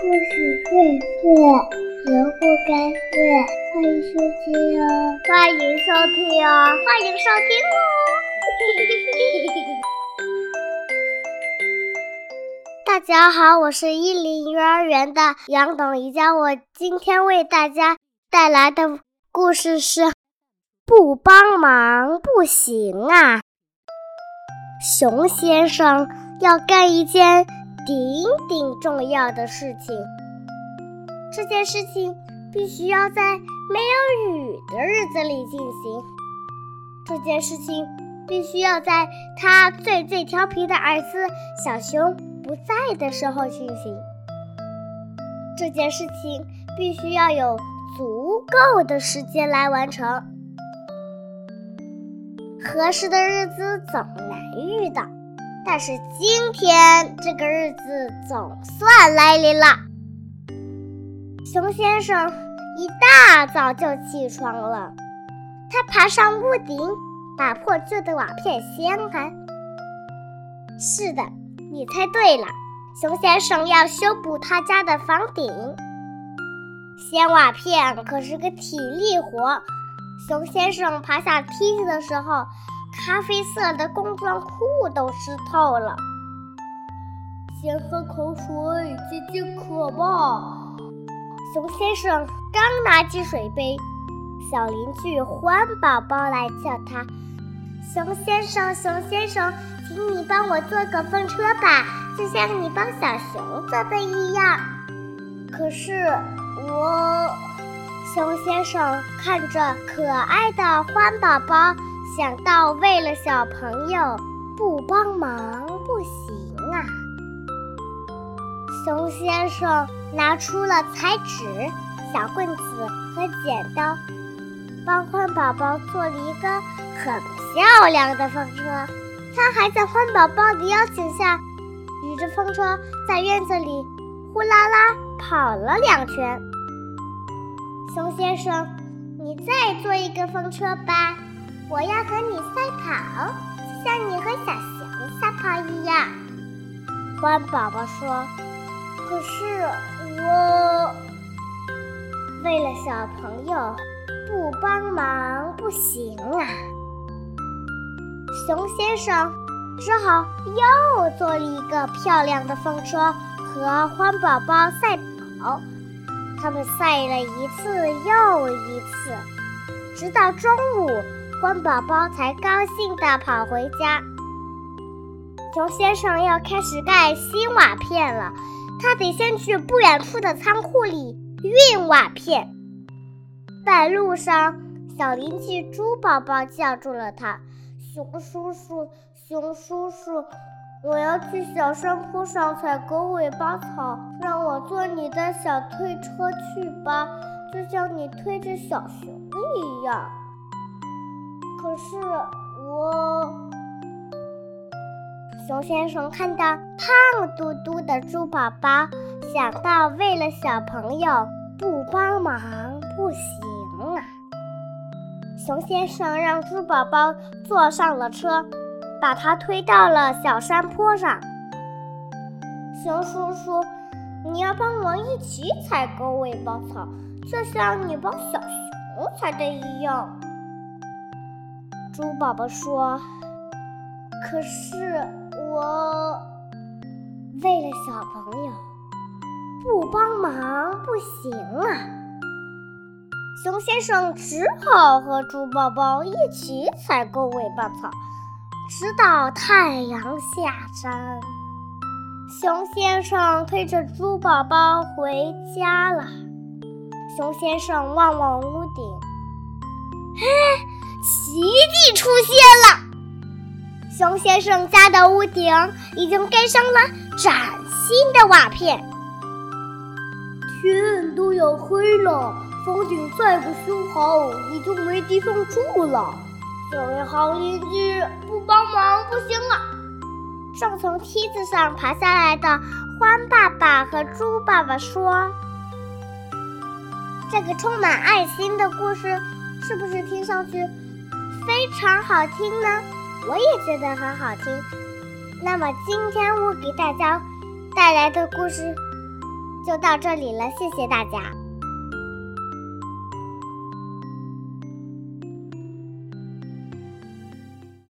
故事荟萃，萝卜开会，欢迎收听哦！欢迎收听哦！欢迎收听哦！大家好，我是伊林幼儿园的杨董一佳，我今天为大家带来的故事是：不帮忙不行啊！熊先生要干一件。顶顶重要的事情，这件事情必须要在没有雨的日子里进行。这件事情必须要在他最最调皮的儿子小熊不在的时候进行。这件事情必须要有足够的时间来完成。合适的日子总难遇到。但是今天这个日子总算来临了。熊先生一大早就起床了，他爬上屋顶，把破旧的瓦片掀开。是的，你猜对了，熊先生要修补他家的房顶。掀瓦片可是个体力活。熊先生爬下梯子的时候。咖啡色的工装裤都湿透了，先喝口水解解渴吧。熊先生刚拿起水杯，小邻居欢宝宝来叫他：“熊先生，熊先生，请你帮我做个风车吧，就像你帮小熊做的一样。”可是我，熊先生看着可爱的欢宝宝。想到为了小朋友不帮忙不行啊！熊先生拿出了彩纸、小棍子和剪刀，帮欢宝宝做了一个很漂亮的风车。他还在欢宝宝的邀请下，举着风车在院子里呼啦啦跑了两圈。熊先生，你再做一个风车吧。我要和你赛跑，像你和小熊赛跑一样。欢宝宝说：“可是我为了小朋友不帮忙不行啊。”熊先生只好又做了一个漂亮的风车和欢宝宝赛跑。他们赛了一次又一次，直到中午。欢宝宝才高兴地跑回家。熊先生要开始盖新瓦片了，他得先去不远处的仓库里运瓦片。半路上，小邻居猪宝宝叫住了他：“熊叔叔，熊叔叔，我要去小山坡上采狗尾巴草，让我坐你的小推车去吧，就像你推着小熊一样。”可是我，熊先生看到胖嘟嘟的猪宝宝，想到为了小朋友不帮忙不行啊。熊先生让猪宝宝坐上了车，把它推到了小山坡上。熊叔叔，你要帮忙一起采狗尾巴草，就像你帮小熊采的一样。猪宝宝说：“可是我为了小朋友不帮忙不行啊。”熊先生只好和猪宝宝一起采购尾巴草，直到太阳下山。熊先生推着猪宝宝回家了。熊先生望望屋顶，奇迹出现了！熊先生家的屋顶已经盖上了崭新的瓦片。天都要黑了，房顶再不修好，你就没地方住了。这位好邻居，不帮忙不行啊！正从梯子上爬下来的欢爸爸和猪爸爸说：“这个充满爱心的故事，是不是听上去？”非常好听呢，我也觉得很好听。那么今天我给大家带来的故事就到这里了，谢谢大家。